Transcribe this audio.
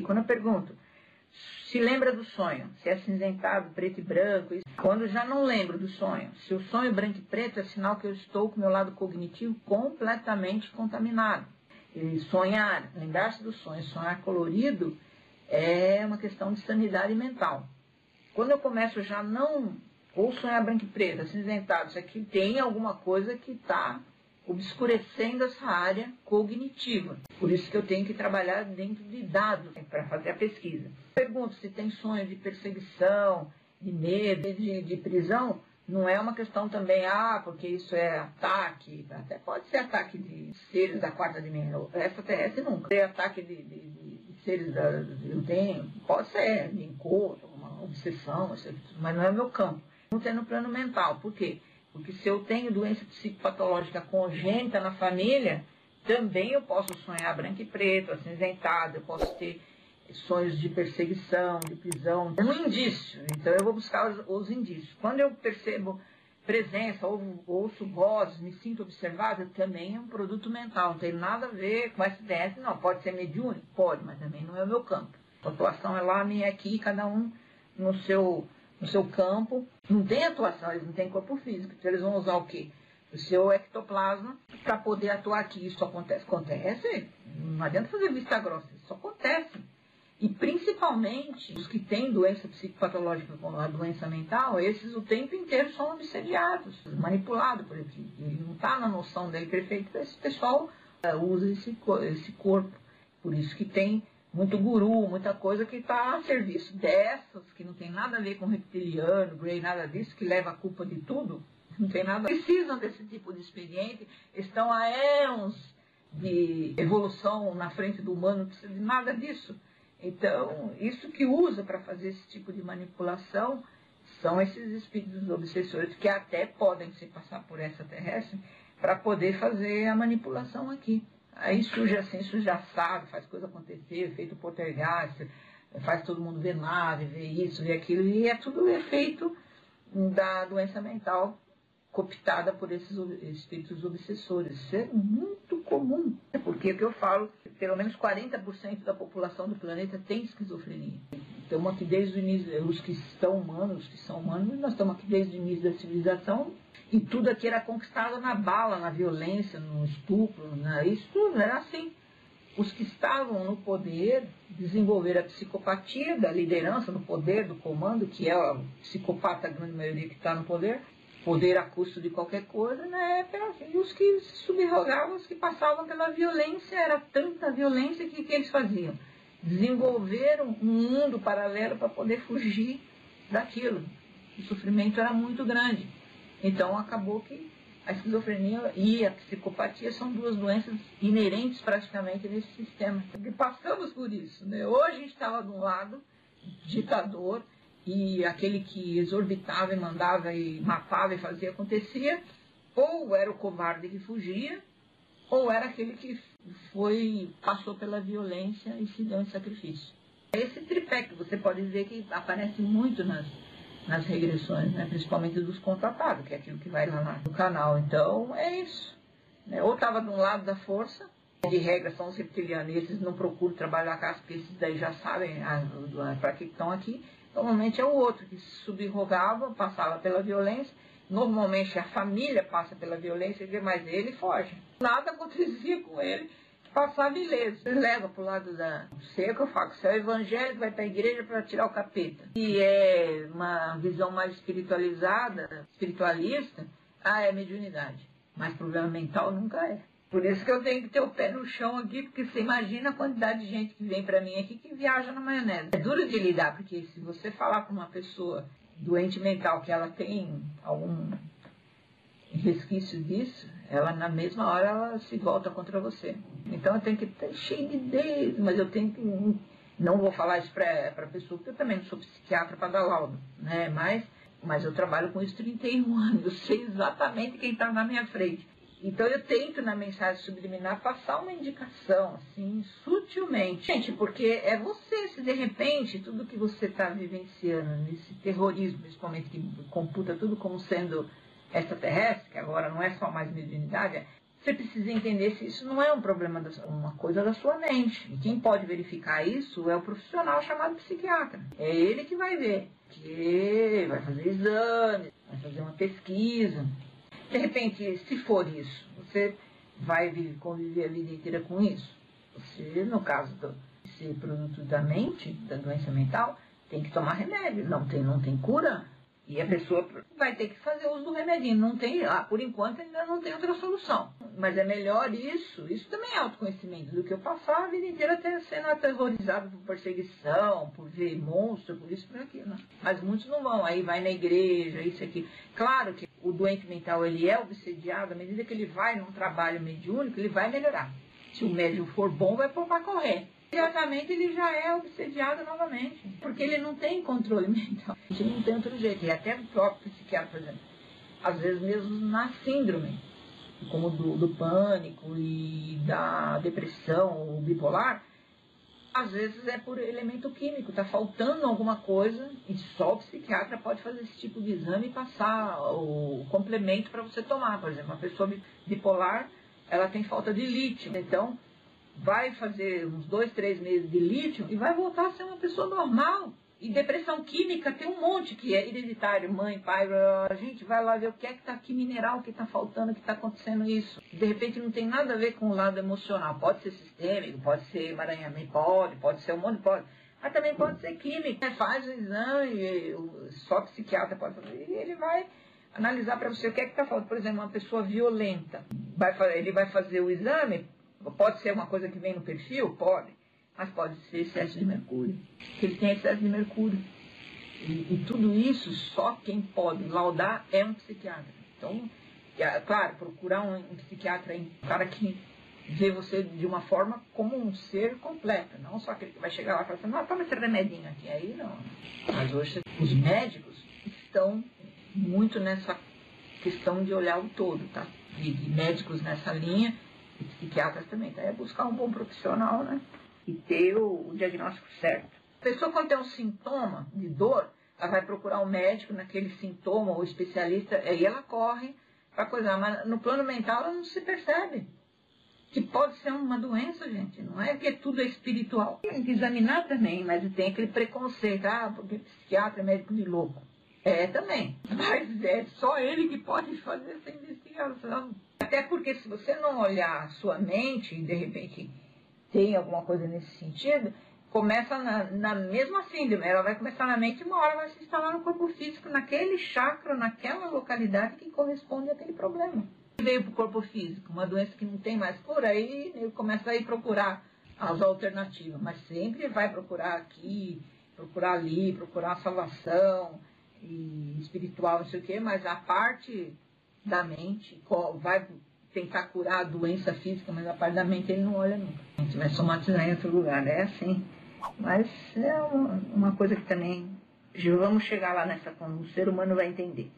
Quando eu pergunto, se lembra do sonho, se é cinzentado, preto e branco, quando já não lembro do sonho, se o sonho branco e preto é sinal que eu estou com o meu lado cognitivo completamente contaminado. E sonhar, lembrar-se do sonho, sonhar colorido, é uma questão de sanidade mental. Quando eu começo já não, ou sonhar branco e preto, acinzentado, isso aqui tem alguma coisa que está obscurecendo essa área cognitiva. Por isso que eu tenho que trabalhar dentro de dados para fazer a pesquisa. Pergunto se tem sonho de perseguição, de medo, de, de prisão. Não é uma questão também, ah, porque isso é ataque, até pode ser ataque de seres da quarta dimensão. Extraterrestre nunca. Tem ataque de, de, de seres da. Eu tenho, pode ser, de encontro, uma obsessão, mas não é meu campo. Não tem no plano mental. Por quê? Porque se eu tenho doença psicopatológica congênita na família, também eu posso sonhar branco e preto, acinzentado, eu posso ter sonhos de perseguição, de prisão. Um indício, então eu vou buscar os, os indícios. Quando eu percebo presença, ou, ouço vozes, me sinto observado, também é um produto mental, não tem nada a ver com SDS, não. Pode ser mediúnico? Pode, mas também não é o meu campo. A atuação é lá, minha aqui, cada um no seu no seu campo, não tem atuação, eles não têm corpo físico, então eles vão usar o quê? O seu ectoplasma para poder atuar aqui. Isso acontece? Acontece. Não adianta fazer vista grossa, isso acontece. E principalmente os que têm doença psicopatológica como a doença mental, esses o tempo inteiro são obsediados, manipulados por aqui. Ele não está na noção dele perfeito, esse pessoal uh, usa esse, esse corpo. Por isso que tem muito guru, muita coisa que está a serviço dessas, que não tem nada a ver com reptiliano, Grey, nada disso, que leva a culpa de tudo, não tem nada. Precisam desse tipo de expediente, estão há éons de evolução na frente do humano, não precisa de nada disso. Então, isso que usa para fazer esse tipo de manipulação são esses espíritos obsessores que até podem se passar por essa terrestre para poder fazer a manipulação aqui. Aí surge assim, surge faz coisa acontecer, feito poltergeist, faz todo mundo ver nave, ver isso, ver aquilo, e é tudo efeito da doença mental cooptada por esses espíritos obsessores. Isso é muito comum. Porque o que eu falo, pelo menos 40% da população do planeta tem esquizofrenia. Estamos aqui desde o início, os que estão humanos, os que são humanos, nós estamos aqui desde o início da civilização, e tudo aqui era conquistado na bala, na violência, no estupro, né? isso tudo era assim. Os que estavam no poder desenvolveram a psicopatia da liderança, no poder, do comando, que é o psicopata, a grande maioria que está no poder, poder a custo de qualquer coisa, né? E os que se subrogavam, os que passavam pela violência, era tanta violência que, que eles faziam? Desenvolveram um mundo paralelo para poder fugir daquilo. O sofrimento era muito grande. Então acabou que a esquizofrenia e a psicopatia são duas doenças inerentes praticamente nesse sistema. E passamos por isso. Né? Hoje a gente estava de um lado, ditador, e aquele que exorbitava e mandava e matava e fazia acontecia, ou era o covarde que fugia, ou era aquele que foi passou pela violência e se deu em sacrifício. Esse tripé que você pode ver que aparece muito nas nas regressões, né? principalmente dos contratados, que é aquilo que vai lá no canal. Então, é isso. Né? Ou estava de um lado da força, de regra são os reptilianos, esses não procuram trabalhar a casa, porque esses daí já sabem ah, para que estão aqui. Normalmente é o outro que se subrogava, passava pela violência. Normalmente a família passa pela violência, mas ele foge. Nada acontecia com ele passava ileso. Ele leva para o lado da seca, eu falo, se é evangélico, vai para a igreja para tirar o capeta. E é uma visão mais espiritualizada, espiritualista, ah, é mediunidade. Mas problema mental nunca é. Por isso que eu tenho que ter o pé no chão aqui, porque você imagina a quantidade de gente que vem para mim aqui que viaja na maionese. É duro de lidar, porque se você falar com uma pessoa doente mental que ela tem algum resquício disso, ela na mesma hora ela se volta contra você. Então eu tenho que estar cheio de ideias, mas eu tenho que. Não vou falar isso para a pessoa, porque eu também não sou psiquiatra para dar laudo, né? Mas, mas eu trabalho com isso 31 anos, eu sei exatamente quem está na minha frente. Então eu tento na mensagem subliminar passar uma indicação, assim, sutilmente. Gente, porque é você, se de repente tudo que você está vivenciando, nesse terrorismo, principalmente que computa tudo como sendo extraterrestre, que agora não é só mais mediunidade, Você precisa entender se isso não é um problema, da, uma coisa da sua mente. E quem pode verificar isso é o profissional chamado psiquiatra. É ele que vai ver, que vai fazer exames, vai fazer uma pesquisa. De repente, se for isso, você vai conviver a vida inteira com isso? Você, no caso ser produto da mente, da doença mental, tem que tomar remédio. Não tem, não tem cura. E a pessoa vai ter que fazer uso do remedinho. Não tem, ah, por enquanto ainda não tem outra solução. Mas é melhor isso, isso também é autoconhecimento, do que eu passar a vida inteira até sendo aterrorizado por perseguição, por ver monstro, por isso, por aquilo. Né? Mas muitos não vão, aí vai na igreja, isso aqui. Claro que o doente mental ele é obsediado, à medida que ele vai num trabalho mediúnico, ele vai melhorar. Se o médium for bom, vai pôr para correr imediatamente ele já é obsediado novamente, porque ele não tem controle mental. A gente não tem outro jeito. E até o próprio psiquiatra, por exemplo, às vezes mesmo na síndrome, como do, do pânico e da depressão, bipolar, às vezes é por elemento químico, está faltando alguma coisa e só o psiquiatra pode fazer esse tipo de exame e passar o complemento para você tomar. Por exemplo, uma pessoa bipolar, ela tem falta de lítio, então vai fazer uns dois, três meses de lítio e vai voltar a ser uma pessoa normal. E depressão química tem um monte que é hereditário, mãe, pai, a gente vai lá ver o que é que está aqui mineral, que está faltando, que está acontecendo isso. De repente não tem nada a ver com o lado emocional. Pode ser sistêmico, pode ser emaranhamento, pode, pode ser monte, pode. Mas também pode ser químico. Faz o exame, só psiquiatra pode fazer, e ele vai analisar para você o que é que está faltando. Por exemplo, uma pessoa violenta, vai, ele vai fazer o exame, Pode ser uma coisa que vem no perfil? Pode. Mas pode ser excesso de mercúrio. Que ele tem excesso de mercúrio. E, e, tudo isso, só quem pode laudar é um psiquiatra. Então, é, claro, procurar um, um psiquiatra, um cara que vê você de uma forma como um ser completo, não só aquele que vai chegar lá e falar assim, não, toma esse remedinho aqui. Aí não. Mas hoje os médicos estão muito nessa questão de olhar o todo, tá? De, médicos nessa linha e psiquiatras também. Então é buscar um bom profissional, né? E ter o, o diagnóstico certo. A pessoa quando tem um sintoma de dor, ela vai procurar um médico naquele sintoma ou especialista, aí ela corre para coisar. Mas no plano mental ela não se percebe. Que pode ser uma doença, gente. Não é que tudo é espiritual. Tem que examinar também, mas tem aquele preconceito. Ah, porque psiquiatra é médico de louco. É também. Mas é só ele que pode fazer essa investigação. Até porque se você não olhar a sua mente e de repente tem alguma coisa nesse sentido, começa na, na, mesma síndrome. Ela vai começar na mente e uma hora vai se instalar no corpo físico, naquele chakra, naquela localidade que corresponde àquele problema. Veio para o corpo físico, uma doença que não tem mais cura, aí ele começa a ir procurar as alternativas, mas sempre vai procurar aqui, procurar ali, procurar a salvação e espiritual, não sei o quê, mas a parte da mente, vai tentar curar a doença física, mas a parte da mente ele não olha nunca. A gente vai somatizar em outro lugar, é assim. Mas é uma, coisa que também vamos chegar lá nessa, como o ser humano vai entender.